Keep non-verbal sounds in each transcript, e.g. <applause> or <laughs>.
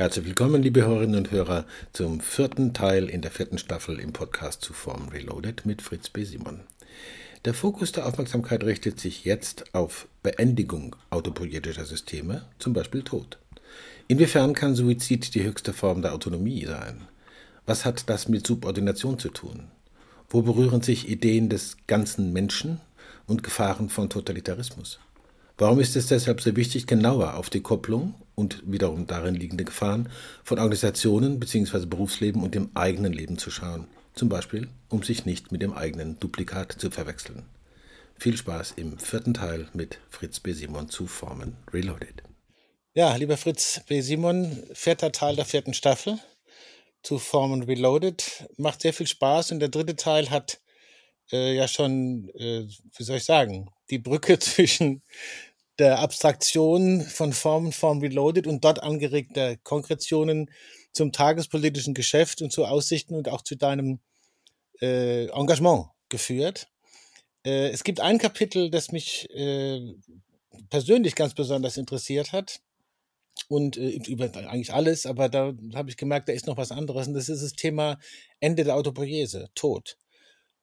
Herzlich willkommen, liebe Hörerinnen und Hörer, zum vierten Teil in der vierten Staffel im Podcast zu Form Reloaded mit Fritz B. Simon. Der Fokus der Aufmerksamkeit richtet sich jetzt auf Beendigung autopoietischer Systeme, zum Beispiel Tod. Inwiefern kann Suizid die höchste Form der Autonomie sein? Was hat das mit Subordination zu tun? Wo berühren sich Ideen des ganzen Menschen und Gefahren von Totalitarismus? Warum ist es deshalb so wichtig, genauer auf die Kopplung und wiederum darin liegende Gefahren von Organisationen bzw. Berufsleben und dem eigenen Leben zu schauen? Zum Beispiel, um sich nicht mit dem eigenen Duplikat zu verwechseln. Viel Spaß im vierten Teil mit Fritz B. Simon zu Formen Reloaded. Ja, lieber Fritz B. Simon, vierter Teil der vierten Staffel zu Formen Reloaded. Macht sehr viel Spaß und der dritte Teil hat äh, ja schon, äh, wie soll ich sagen, die Brücke <laughs> zwischen der Abstraktion von Formen, Form Reloaded und dort angeregter Konkretionen zum tagespolitischen Geschäft und zu Aussichten und auch zu deinem äh, Engagement geführt. Äh, es gibt ein Kapitel, das mich äh, persönlich ganz besonders interessiert hat und äh, über eigentlich alles, aber da habe ich gemerkt, da ist noch was anderes und das ist das Thema Ende der Autopoiese, Tod.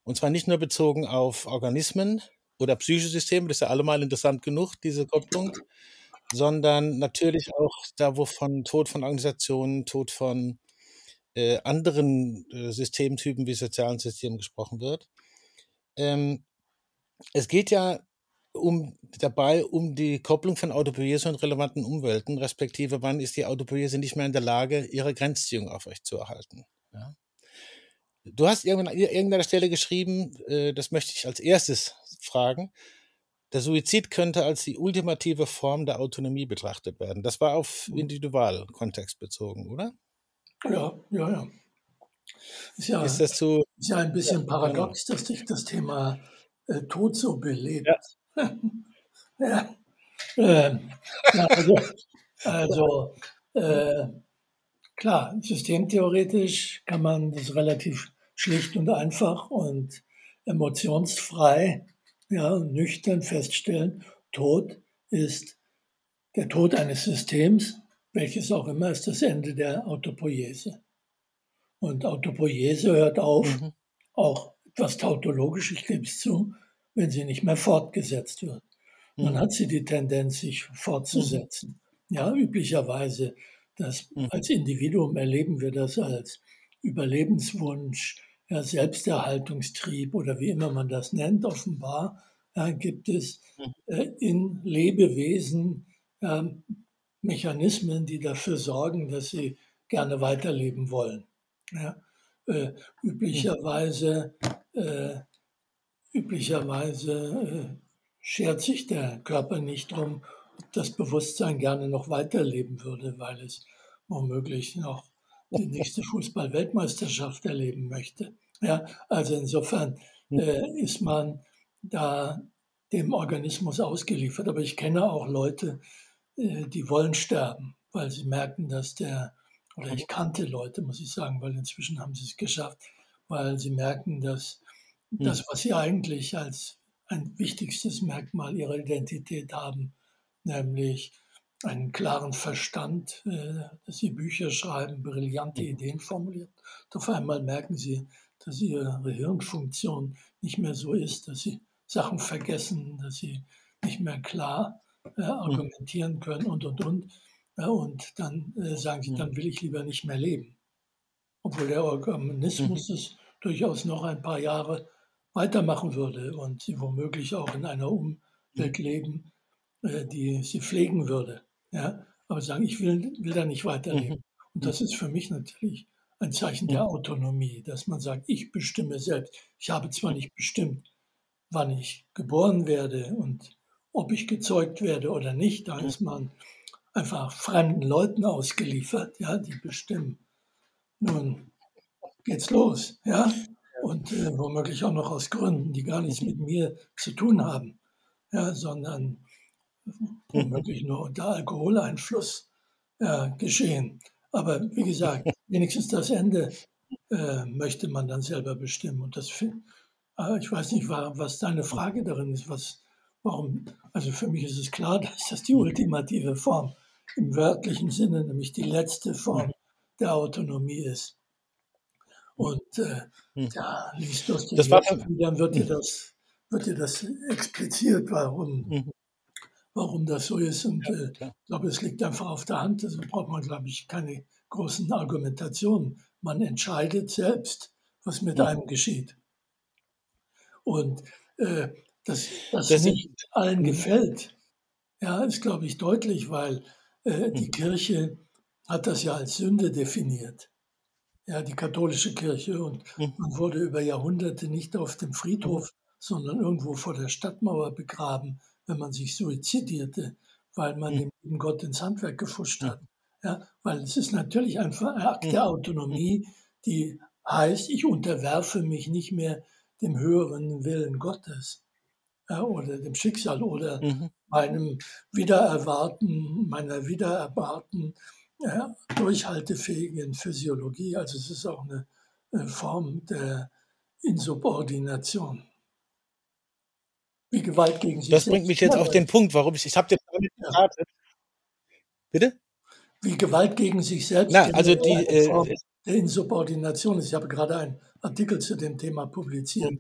Und zwar nicht nur bezogen auf Organismen, oder Psychosysteme, das ist ja allemal interessant genug, diese Kopplung, sondern natürlich auch da, wo von Tod von Organisationen, Tod von äh, anderen äh, Systemtypen wie sozialen Systemen gesprochen wird. Ähm, es geht ja um, dabei um die Kopplung von Autopoiese und relevanten Umwelten, respektive wann ist die Autopoiese nicht mehr in der Lage, ihre Grenzziehung aufrechtzuerhalten. Ja? Du hast irgendwann an irgendeiner Stelle geschrieben, äh, das möchte ich als erstes fragen. Der Suizid könnte als die ultimative Form der Autonomie betrachtet werden. Das war auf mhm. Individualkontext bezogen, oder? Ja, ja, ja. Ist ja, ist das so, ist ja ein bisschen ja, paradox, genau. dass sich das Thema äh, Tod so belebt. Ja. <laughs> ja. Ähm, also, also äh, klar, systemtheoretisch kann man das relativ schlicht und einfach und emotionsfrei ja, nüchtern feststellen, Tod ist der Tod eines Systems, welches auch immer ist das Ende der Autopoiese. Und Autopoiese hört auf, mhm. auch etwas tautologisch, ich gebe es zu, wenn sie nicht mehr fortgesetzt wird. Mhm. Dann hat sie die Tendenz, sich fortzusetzen. Mhm. Ja, üblicherweise, das, mhm. als Individuum erleben wir das als Überlebenswunsch, ja, Selbsterhaltungstrieb oder wie immer man das nennt, offenbar ja, gibt es mhm. äh, in Lebewesen äh, Mechanismen, die dafür sorgen, dass sie gerne weiterleben wollen. Ja, äh, üblicherweise äh, üblicherweise äh, schert sich der Körper nicht darum, ob das Bewusstsein gerne noch weiterleben würde, weil es womöglich noch die nächste Fußball-Weltmeisterschaft erleben möchte. Ja, also insofern hm. äh, ist man da dem Organismus ausgeliefert. Aber ich kenne auch Leute, äh, die wollen sterben, weil sie merken, dass der, oder ich kannte Leute, muss ich sagen, weil inzwischen haben sie es geschafft, weil sie merken, dass hm. das, was sie eigentlich als ein wichtigstes Merkmal ihrer Identität haben, nämlich einen klaren Verstand, äh, dass sie Bücher schreiben, brillante mhm. Ideen formulieren. Und auf einmal merken sie, dass ihre Hirnfunktion nicht mehr so ist, dass sie Sachen vergessen, dass sie nicht mehr klar äh, mhm. argumentieren können und, und, und. Und dann äh, sagen sie, dann will ich lieber nicht mehr leben. Obwohl der Organismus mhm. es durchaus noch ein paar Jahre weitermachen würde und sie womöglich auch in einer Umwelt leben, äh, die sie pflegen würde. Ja? Aber sagen, ich will, will da nicht weiterleben. Mhm. Und das ist für mich natürlich ein Zeichen der Autonomie, dass man sagt, ich bestimme selbst. Ich habe zwar nicht bestimmt, wann ich geboren werde und ob ich gezeugt werde oder nicht, da ist man einfach fremden Leuten ausgeliefert, ja, die bestimmen. Nun geht's los, ja, und äh, womöglich auch noch aus Gründen, die gar nichts mit mir zu tun haben, ja, sondern womöglich nur unter Alkoholeinfluss äh, geschehen. Aber wie gesagt, <laughs> wenigstens das Ende äh, möchte man dann selber bestimmen. Und das, äh, ich weiß nicht, was deine Frage darin ist. Was, warum? Also für mich ist es klar, <laughs> dass das die ultimative Form im wörtlichen Sinne nämlich die letzte Form der Autonomie ist. Und äh, Hm. ja, liest das Das war für- dann wird dir das, wird dir das expliziert, warum, Mhm. Warum das so ist. Und äh, ich glaube, es liegt einfach auf der Hand. Also braucht man, glaube ich, keine großen Argumentationen. Man entscheidet selbst, was mit Mhm. einem geschieht. Und äh, dass das, Das nicht allen Mhm. gefällt, ja, ist, glaube ich, deutlich, weil äh, die Mhm. Kirche hat das ja als Sünde definiert. Ja, die katholische Kirche. Und Mhm. man wurde über Jahrhunderte nicht auf dem Friedhof, sondern irgendwo vor der Stadtmauer begraben, wenn man sich suizidierte, weil man Mhm. dem lieben Gott ins Handwerk gefuscht Mhm. hat. Ja, weil es ist natürlich ein Akt der Autonomie, die heißt, ich unterwerfe mich nicht mehr dem höheren Willen Gottes ja, oder dem Schicksal oder Mhm. meinem Wiedererwarten, meiner Wiedererwarten ja, durchhaltefähigen Physiologie. Also es ist auch eine, eine Form der Insubordination. Wie Gewalt gegen sich Das selbst. bringt mich jetzt auf den Punkt, warum ich, ich habe jetzt damit gestartet. Bitte? Wie Gewalt gegen sich selbst. Na, also die, äh, der Insubordination ist. Ich habe gerade einen Artikel zu dem Thema publiziert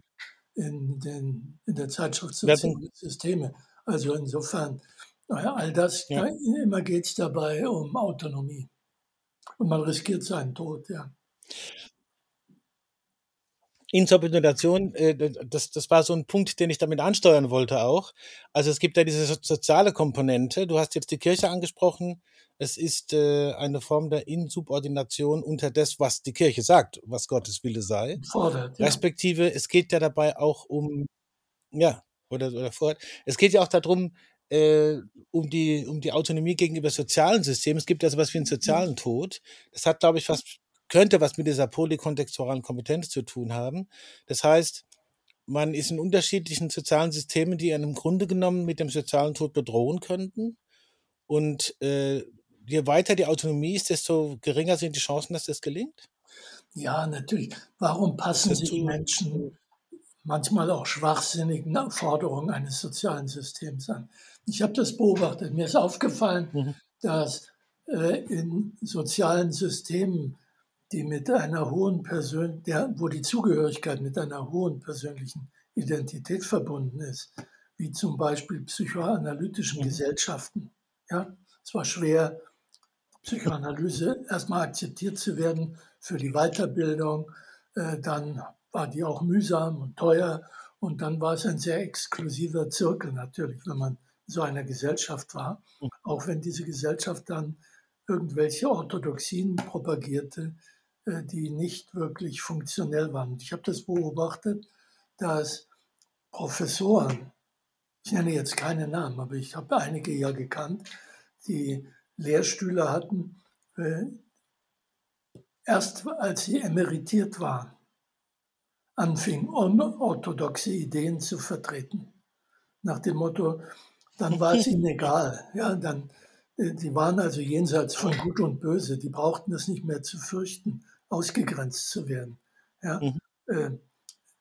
in, den, in der Zeitschrift Soziale Systeme. Also insofern, naja, all das, Ja. da, immer geht es dabei um Autonomie. Und man riskiert seinen Tod, ja. Insubordination, äh, das, das war so ein Punkt, den ich damit ansteuern wollte auch. Also es gibt ja diese so- soziale Komponente. Du hast jetzt die Kirche angesprochen. Es ist äh, eine Form der Insubordination unter das, was die Kirche sagt, was Gottes Wille sei. Fordert, ja. Respektive, es geht ja dabei auch um, ja, oder, oder vor, es geht ja auch darum, äh, um, die, um die Autonomie gegenüber sozialen Systemen. Es gibt ja sowas wie einen sozialen Tod. Das hat, glaube ich, was, könnte was mit dieser polykontextualen Kompetenz zu tun haben. Das heißt, man ist in unterschiedlichen sozialen Systemen, die einen im Grunde genommen mit dem sozialen Tod bedrohen könnten. Und äh, je weiter die Autonomie ist, desto geringer sind die Chancen, dass das gelingt. Ja, natürlich. Warum passen sich zu- Menschen manchmal auch schwachsinnigen Forderungen eines sozialen Systems an? Ich habe das beobachtet. Mir ist aufgefallen, Mhm. dass äh, in sozialen Systemen, die mit einer hohen Persön der, wo die Zugehörigkeit mit einer hohen persönlichen Identität verbunden ist, wie zum Beispiel psychoanalytischen Mhm. Gesellschaften. Ja, es war schwer, Psychoanalyse erstmal akzeptiert zu werden für die Weiterbildung. Äh, dann war die auch mühsam und teuer. Und dann war es ein sehr exklusiver Zirkel natürlich, wenn man in so einer Gesellschaft war. Auch wenn diese Gesellschaft dann irgendwelche Orthodoxien propagierte, die nicht wirklich funktionell waren. Ich habe das beobachtet, dass Professoren, ich nenne jetzt keine Namen, aber ich habe einige ja gekannt, die Lehrstühle hatten, äh, erst als sie emeritiert waren, anfingen, unorthodoxe Ideen zu vertreten. Nach dem Motto, dann war es ihnen egal. Ja, dann, äh, die waren also jenseits von Gut und Böse. Die brauchten es nicht mehr zu fürchten, ausgegrenzt zu werden. Ja, Mhm. äh,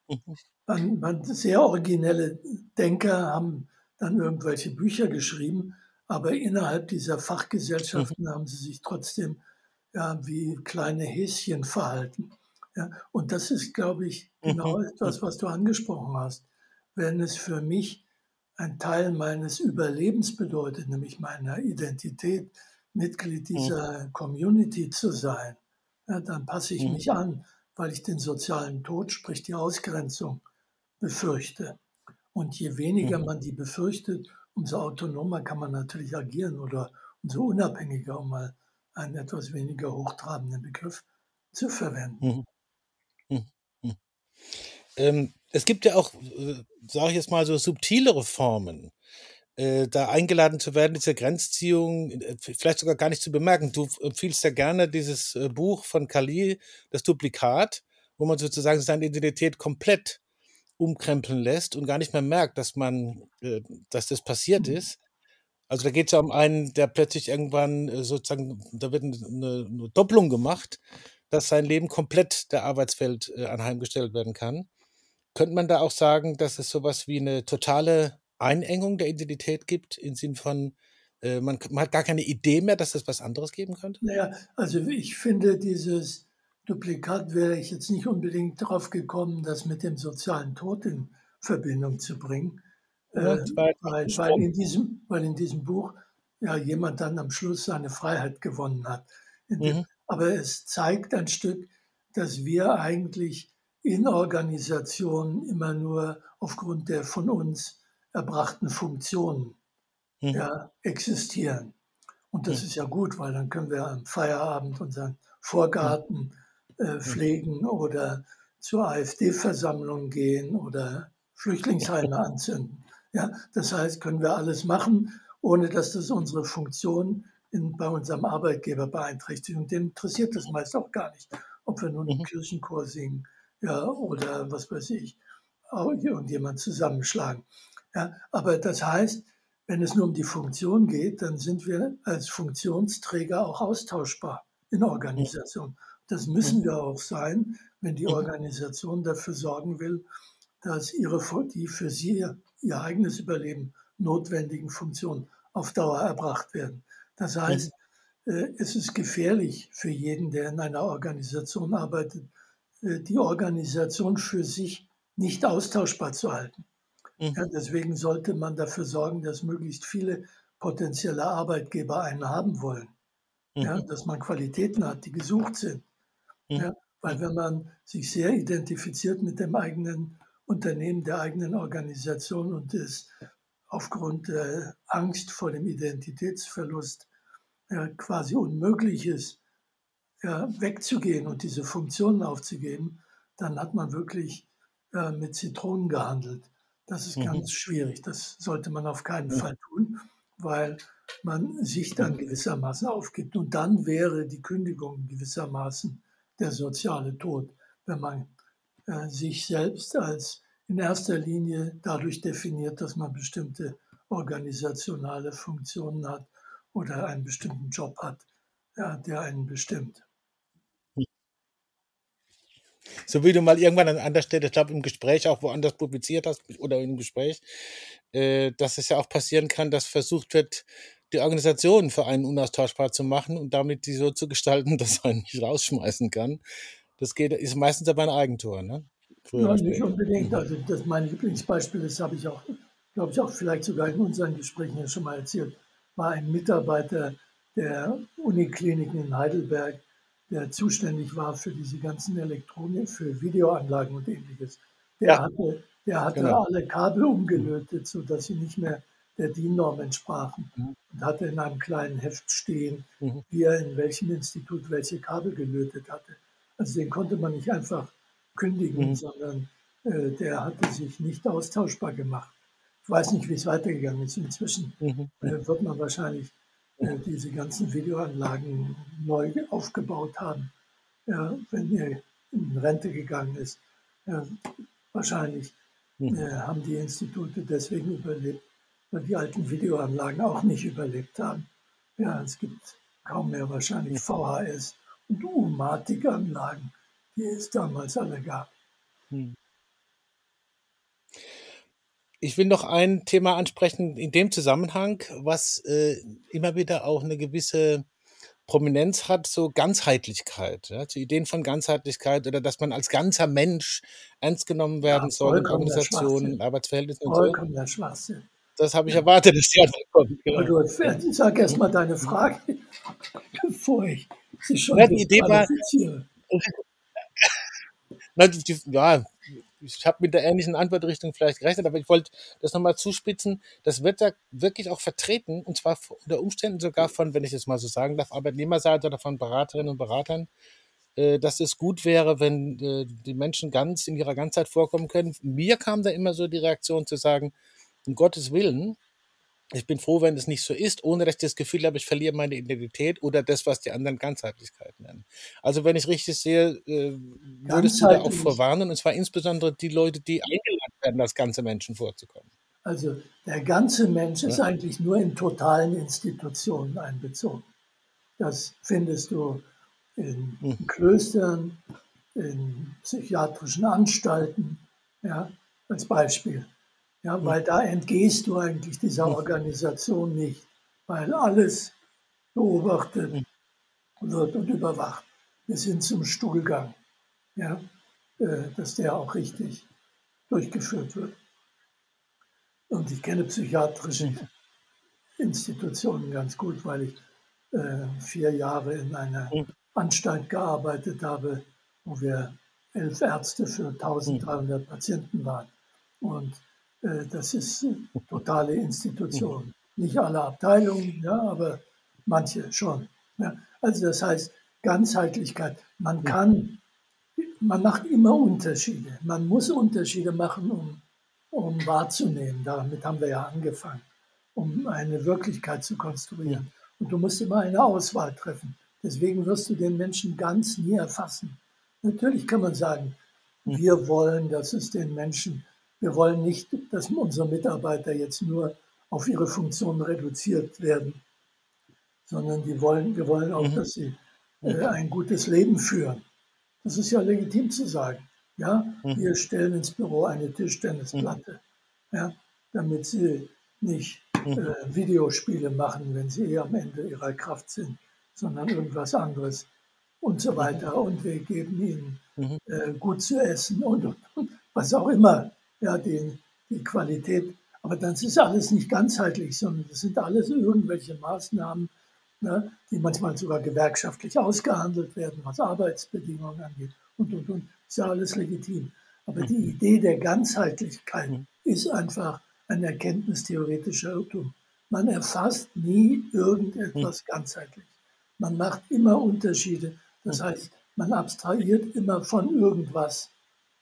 Mhm. man, man, sehr originelle Denker haben dann irgendwelche Bücher geschrieben, aber innerhalb dieser Fachgesellschaften haben sie sich trotzdem ja, wie kleine Häschen verhalten. Ja, und das ist, glaube ich, genau Mhm. etwas, was du angesprochen hast. Wenn es für mich ein Teil meines Überlebens bedeutet, nämlich meiner Identität, Mitglied dieser Community zu sein, ja, dann passe ich Mhm. mich an, weil ich den sozialen Tod, sprich die Ausgrenzung, befürchte. Und je weniger Mhm. man die befürchtet, umso autonomer kann man natürlich agieren oder umso unabhängiger, um mal einen etwas weniger hochtrabenden Begriff zu verwenden. Mhm. Mhm. Mhm. Ähm, es gibt ja auch, äh, sage ich jetzt mal, so subtilere Formen, äh, da eingeladen zu werden, diese Grenzziehung, äh, vielleicht sogar gar nicht zu bemerken. Du empfiehlst ja gerne dieses äh, Buch von Kali, das Duplikat, wo man sozusagen seine Identität komplett umkrempeln lässt und gar nicht mehr merkt, dass man, äh, dass das passiert Mhm. ist. Also da geht es ja um einen, der plötzlich irgendwann sozusagen, da wird eine, eine Doppelung gemacht, dass sein Leben komplett der Arbeitswelt anheimgestellt werden kann. Könnte man da auch sagen, dass es sowas wie eine totale Einengung der Identität gibt, im Sinn von, äh, man, man, hat gar keine Idee mehr, dass es was anderes geben könnte? Naja, also ich finde, dieses Duplikat wäre ich jetzt nicht unbedingt darauf gekommen, das mit dem sozialen Tod in Verbindung zu bringen. Äh, weil, weil, in diesem, weil in diesem Buch ja jemand dann am Schluss seine Freiheit gewonnen hat. Mhm. Aber es zeigt ein Stück, dass wir eigentlich in Organisationen immer nur aufgrund der von uns erbrachten Funktionen mhm. ja, existieren. Und das mhm. ist ja gut, weil dann können wir am Feierabend unseren Vorgarten äh, mhm. pflegen oder zur AfD-Versammlung gehen oder Flüchtlingsheime <laughs> anzünden. Ja, das heißt, können wir alles machen, ohne dass das unsere Funktion in, bei unserem Arbeitgeber beeinträchtigt. Und dem interessiert das meist auch gar nicht, ob wir nun mhm. im Kirchenchor singen ja, oder was weiß ich, irgendjemand zusammenschlagen. Ja, aber das heißt, wenn es nur um die Funktion geht, dann sind wir als Funktionsträger auch austauschbar in Organisationen. Das müssen wir auch sein, wenn die Organisation dafür sorgen will, dass ihre, die für sie ihr eigenes Überleben notwendigen Funktionen auf Dauer erbracht werden. Das heißt, äh, es ist gefährlich für jeden, der in einer Organisation arbeitet, äh, die Organisation für sich nicht austauschbar zu halten. Mhm. Ja, deswegen sollte man dafür sorgen, dass möglichst viele potenzielle Arbeitgeber einen haben wollen. Mhm. Ja, dass man Qualitäten hat, die gesucht sind. Mhm. Ja, weil wenn man sich sehr identifiziert mit dem eigenen Unternehmen, der eigenen Organisation und es aufgrund der Angst vor dem Identitätsverlust ja, quasi unmöglich ist, ja, wegzugehen und diese Funktionen aufzugeben, dann hat man wirklich äh, mit Zitronen gehandelt. Das ist mhm. ganz schwierig. Das sollte man auf keinen ja. Fall tun, weil man sich dann gewissermaßen aufgibt. Und dann wäre die Kündigung gewissermaßen der soziale Tod, wenn man äh, sich selbst als in erster Linie dadurch definiert, dass man bestimmte organisationale Funktionen hat oder einen bestimmten Job hat, ja, der einen bestimmt. So wie du mal irgendwann an anderer Stelle, ich glaube im Gespräch auch woanders publiziert hast oder im Gespräch, äh, dass es ja auch passieren kann, dass versucht wird, die Organisation für einen unaustauschbar zu machen und damit die so zu gestalten, <laughs> dass man nicht rausschmeißen kann. Das geht, ist meistens aber ein Eigentor, ne? Früher ja, nicht unbedingt. Also das mein Lieblingsbeispiel, das habe ich auch, glaube ich, auch vielleicht sogar in unseren Gesprächen ja schon mal erzählt, war ein Mitarbeiter der Unikliniken in Heidelberg, der zuständig war für diese ganzen Elektronik, für Videoanlagen und ähnliches. Der ja. hatte, der hatte genau. alle Kabel umgelötet, sodass sie nicht mehr der DIN-Norm entsprachen. Mhm. Und hatte in einem kleinen Heft stehen, mhm. wie er in welchem Institut welche Kabel gelötet hatte. Also den konnte man nicht einfach kündigen, mhm. sondern äh, der hatte sich nicht austauschbar gemacht. Ich weiß nicht, wie es weitergegangen ist. Inzwischen mhm. äh, wird man wahrscheinlich diese ganzen Videoanlagen neu aufgebaut haben, ja, wenn er in Rente gegangen ist. Ja, wahrscheinlich mhm. äh, haben die Institute deswegen überlebt, weil die alten Videoanlagen auch nicht überlebt haben. Ja, es gibt kaum mehr wahrscheinlich VHS und U-Matic-Anlagen, die es damals alle gab. Hm. Ich will noch ein Thema ansprechen in dem Zusammenhang, was äh, immer wieder auch eine gewisse Prominenz hat, so Ganzheitlichkeit, ja, zu Ideen von Ganzheitlichkeit oder dass man als ganzer Mensch ernst genommen werden ja, soll in Organisationen, Arbeitsverhältnissen und Vollkommener Schwachsinn. Das habe ich ja. erwartet, dass die Antwort kommt. Genau. Du, sag erst mal deine Frage, bevor ich sie schon ja, die Idee war, <laughs> ja, ich habe mit der ähnlichen Antwortrichtung vielleicht gerechnet, aber ich wollte das nochmal zuspitzen. Das wird ja wirklich auch vertreten, und zwar unter Umständen sogar von, wenn ich es mal so sagen darf, Arbeitnehmerseite oder von Beraterinnen und Beratern, äh, dass es gut wäre, wenn äh, die Menschen ganz in ihrer Ganzheit vorkommen können. Mir kam da immer so die Reaktion zu sagen, um Gottes Willen, ich bin froh, wenn es nicht so ist, ohne dass ich das Gefühl habe, ich verliere meine Identität oder das, was die anderen Ganzheitlichkeit nennen. Also wenn ich richtig sehe, äh, würdest du da auch vorwarnen, und zwar insbesondere die Leute, die eingeladen werden, als ganze Menschen vorzukommen. Also der ganze Mensch ja. ist eigentlich nur in totalen Institutionen einbezogen. Das findest du in hm. Klöstern, in psychiatrischen Anstalten, ja, als Beispiel. Ja, weil da entgehst du eigentlich dieser Organisation nicht. weil alles beobachtet wird und überwacht bis hin zum Stuhlgang, ja, äh, dass der auch richtig durchgeführt wird. Und ich kenne psychiatrische Institutionen ganz gut, weil ich äh, vier Jahre in einer Anstalt gearbeitet habe, wo wir elf Ärzte für 1300 Patienten waren. Und das ist eine totale Institution. Nicht alle Abteilungen, ja, aber manche schon. Ja. Also das heißt Ganzheitlichkeit. Man kann, man macht immer Unterschiede. Man muss Unterschiede machen, um, um wahrzunehmen. Damit haben wir ja angefangen, um eine Wirklichkeit zu konstruieren. Und du musst immer eine Auswahl treffen. Deswegen wirst du den Menschen ganz nie erfassen. Natürlich kann man sagen, wir wollen, dass es den Menschen, wir wollen nicht, dass unsere Mitarbeiter jetzt nur auf ihre Funktion reduziert werden, sondern die wollen, wir wollen auch, mhm. dass sie äh, ein gutes Leben führen. Das ist ja legitim zu sagen. Ja, mhm. wir stellen ins Büro eine Tischtennisplatte, mhm. ja, damit sie nicht äh, Videospiele machen, wenn sie eh am Ende ihrer Kraft sind, sondern irgendwas anderes und so weiter. Und wir geben ihnen äh, gut zu essen und, und, und, was auch immer, ja, die, die Qualität. Aber das ist alles nicht ganzheitlich, sondern das sind alles irgendwelche Maßnahmen, ne, die manchmal sogar gewerkschaftlich ausgehandelt werden, was Arbeitsbedingungen angeht und, und, und. Ist ja alles legitim. Aber die mhm. Idee der Ganzheitlichkeit mhm. ist einfach ein erkenntnistheoretischer Irrtum. Man erfasst nie irgendetwas mhm. ganzheitlich. Man macht immer Unterschiede. Das heißt, man abstrahiert immer von irgendwas.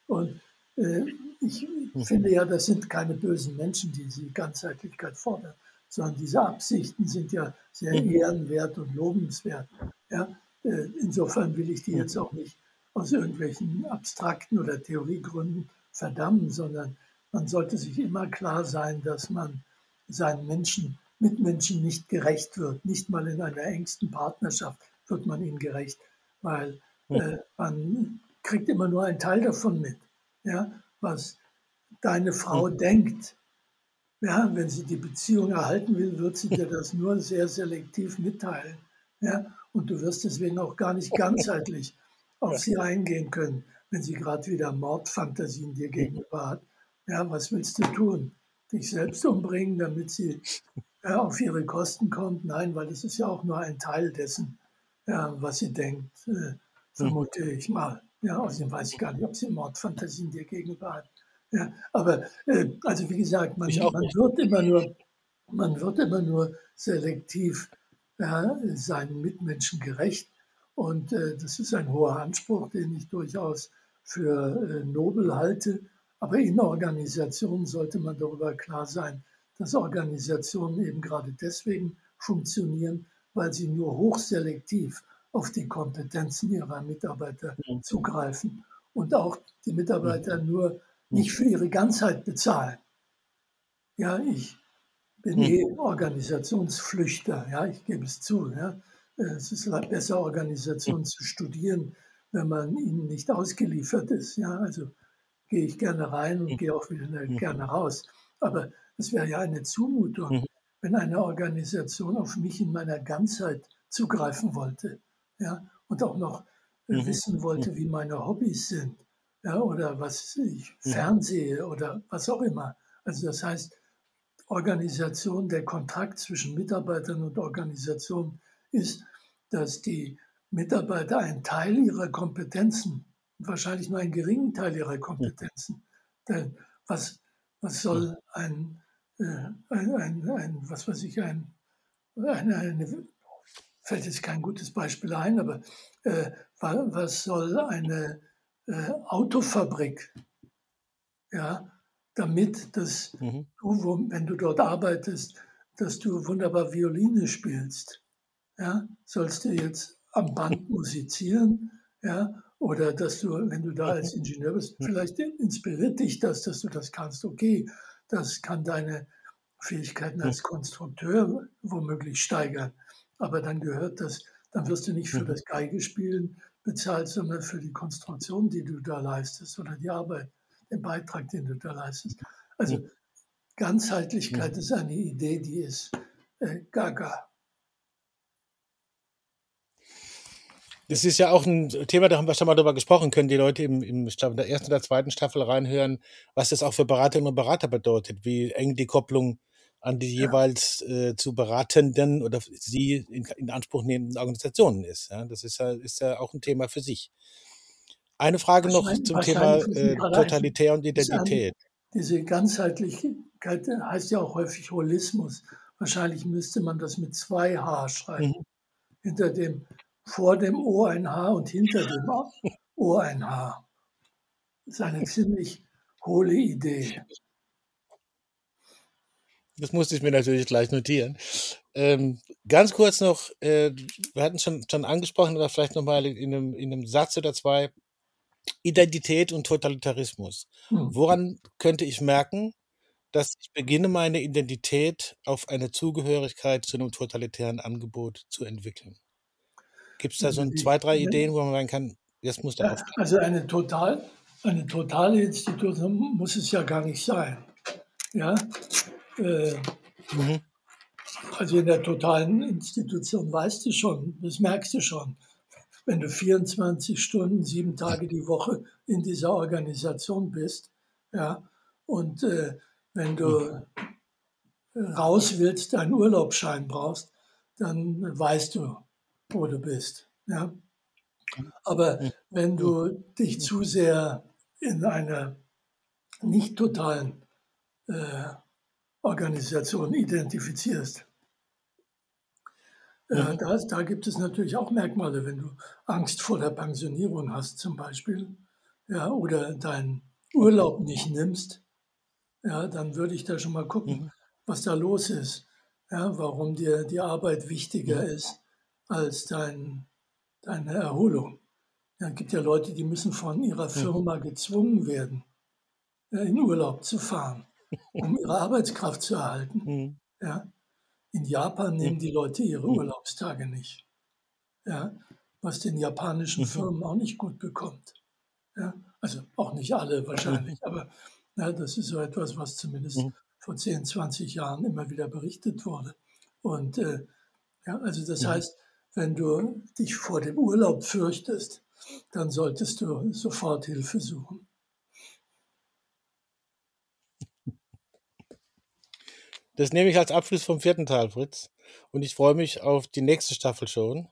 Und äh, ich finde ja, das sind keine bösen Menschen, die die Ganzheitlichkeit fordern sondern diese Absichten sind ja sehr mhm. ehrenwert und lobenswert. Ja? Äh, insofern will ich die jetzt auch nicht aus irgendwelchen abstrakten oder Theoriegründen verdammen, sondern man sollte sich immer klar sein, dass man seinen Menschen, Mitmenschen nicht gerecht wird. Nicht mal in einer engsten Partnerschaft wird man ihnen gerecht, weil äh, man kriegt immer nur einen Teil davon mit. Ja? Was deine Frau mhm. denkt, ja, wenn sie die Beziehung erhalten will, wird sie dir das nur sehr selektiv mitteilen. Ja, und du wirst deswegen auch gar nicht ganzheitlich auf sie eingehen können, wenn sie gerade wieder Mordfantasien dir gegenüber hat. Ja, was willst du tun? Dich selbst umbringen, damit sie ja, auf ihre Kosten kommt? Nein, weil das ist ja auch nur ein Teil dessen, ja, was sie denkt, äh, vermute ich mal. Ja, außerdem weiß ich gar nicht, ob sie Mordfantasien dir gegenüber hat. Ja, aber äh, also wie gesagt, man, man wird immer nur, man wird immer nur selektiv ja, seinen Mitmenschen gerecht. Und äh, das ist ein hoher Anspruch, den ich durchaus für äh, nobel halte. Aber in Organisationen sollte man darüber klar sein, dass Organisationen eben gerade deswegen funktionieren, weil sie nur hochselektiv auf die Kompetenzen ihrer Mitarbeiter mhm. zugreifen und auch die Mitarbeiter mhm. nur nicht für ihre Ganzheit bezahlen. Ja, ich bin eh Organisationsflüchter, ja, ich gebe es zu. Ja. Es ist besser, Organisation zu studieren, wenn man ihnen nicht ausgeliefert ist. Ja, also gehe ich gerne rein und gehe auch wieder gerne raus. Aber es wäre ja eine Zumutung, wenn eine Organisation auf mich in meiner Ganzheit zugreifen wollte ja, und auch noch mhm. wissen wollte, wie meine Hobbys sind ja, oder was ich fernsehe oder was auch immer. Also das heißt, Organisation, der Kontakt zwischen Mitarbeitern und Organisation ist, dass die Mitarbeiter einen Teil ihrer Kompetenzen, wahrscheinlich nur einen geringen Teil ihrer Kompetenzen, denn was, was soll ein, äh, ein, ein, ein, was weiß ich, ein, eine, eine, fällt jetzt kein gutes Beispiel ein, aber äh, was soll eine äh, Autofabrik, ja, damit dass mhm. du, wenn du dort arbeitest, dass du wunderbar Violine spielst. Ja, sollst du jetzt am Band <laughs> musizieren, ja, oder dass du, wenn du da als Ingenieur bist, vielleicht inspiriert dich das, dass du das kannst. Okay, das kann deine Fähigkeiten als Konstrukteur womöglich steigern. Aber dann gehört das, dann wirst du nicht für mhm. das Geigespielen bezahlt, sondern für die Konstruktion, die du da leistest oder die Arbeit, den Beitrag, den du da leistest. Also Ganzheitlichkeit ist eine Idee, die ist äh, gaga. Das ist ja auch ein Thema, da haben wir schon mal drüber gesprochen, können die Leute im, im in der ersten oder zweiten Staffel reinhören, was das auch für Beraterinnen und Berater bedeutet, wie eng die Kopplung an die Ja. jeweils äh, zu beratenden oder sie in, in Anspruch nehmenden Organisationen ist. Ja, das ist ja, ist ja auch ein Thema für sich. Eine Frage noch zum Thema äh, Totalitär und Identität. Diese Ganzheitlichkeit heißt ja auch häufig Holismus. Wahrscheinlich müsste man das mit zwei H schreiben. Mhm. Hinter dem, vor dem O ein H und hinter dem O ein H. Das ist eine ziemlich hohle Idee. Das musste ich mir natürlich gleich notieren. Ähm, ganz kurz noch, äh, wir hatten schon, schon angesprochen, aber vielleicht nochmal in einem, in einem Satz oder zwei, Identität und Totalitarismus. Hm. Woran könnte ich merken, dass ich beginne, meine Identität auf eine Zugehörigkeit zu einem totalitären Angebot zu entwickeln? Gibt es da so ein, zwei, drei Ideen, wo man sagen kann, jetzt muss der aufpassen? also eine, total, eine totale Institution muss es ja gar nicht sein. Ja? Äh, Mhm. Also in der totalen Institution weißt du schon, das merkst du schon. Wenn du 24 Stunden, sieben Tage die Woche in dieser Organisation bist, ja, und äh, wenn du raus willst, einen Urlaubsschein brauchst, dann weißt du, wo du bist. Ja. Aber wenn du dich zu sehr in einer nicht totalen äh, Organisation identifizierst, äh, da, da gibt es natürlich auch Merkmale, wenn du Angst vor der Pensionierung hast zum Beispiel, ja, oder deinen Urlaub nicht nimmst, ja, dann würde ich da schon mal gucken, Mhm. was da los ist, ja, warum dir die Arbeit wichtiger Mhm. ist als dein, deine Erholung. Ja, es gibt ja Leute, die müssen von ihrer Firma gezwungen werden, in Urlaub zu fahren, um ihre Arbeitskraft zu erhalten. Mhm. Ja. In Japan nehmen die Leute ihre Urlaubstage nicht. Ja. Was den japanischen Mhm. Firmen auch nicht gut bekommt. Ja. Also auch nicht alle wahrscheinlich, aber ja, das ist so etwas, was zumindest Mhm. vor 10, 20 Jahren immer wieder berichtet wurde. Und äh, ja, also das Mhm. heißt, wenn du dich vor dem Urlaub fürchtest, dann solltest du sofort Hilfe suchen. Das nehme ich als Abschluss vom vierten Teil, Fritz. Und ich freue mich auf die nächste Staffel schon.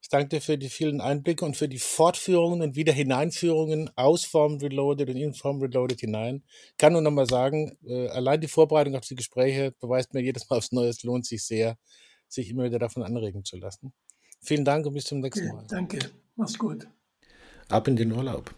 Ich danke dir für die vielen Einblicke und für die Fortführungen und wieder Hineinführungen aus Form Reloaded und in Form Reloaded hinein. Ich kann nur noch mal sagen, äh, allein die Vorbereitung auf die Gespräche beweist mir jedes Mal aufs Neue, es lohnt sich sehr, sich immer wieder davon anregen zu lassen. Vielen Dank und bis zum nächsten Mal. danke, mach's gut. Ab in den Urlaub.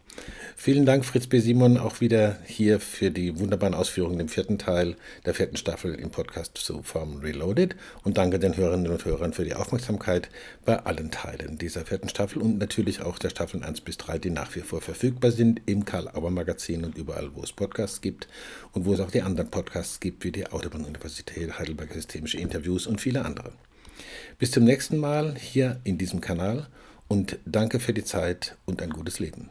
Vielen Dank, Fritz B. Simon, auch wieder hier für die wunderbaren Ausführungen im vierten Teil der vierten Staffel im Podcast zu Form Reloaded. Und danke den Hörerinnen und Hörern für die Aufmerksamkeit bei allen Teilen dieser vierten Staffel und natürlich auch der Staffeln 1 bis 3, die nach wie vor verfügbar sind im Karl-Auer-Magazin und überall, wo es Podcasts gibt und wo es auch die anderen Podcasts gibt, wie die Autobahn-Universität, Heidelberger Systemische Interviews und viele andere. Bis zum nächsten Mal hier in diesem Kanal und danke für die Zeit und ein gutes Leben.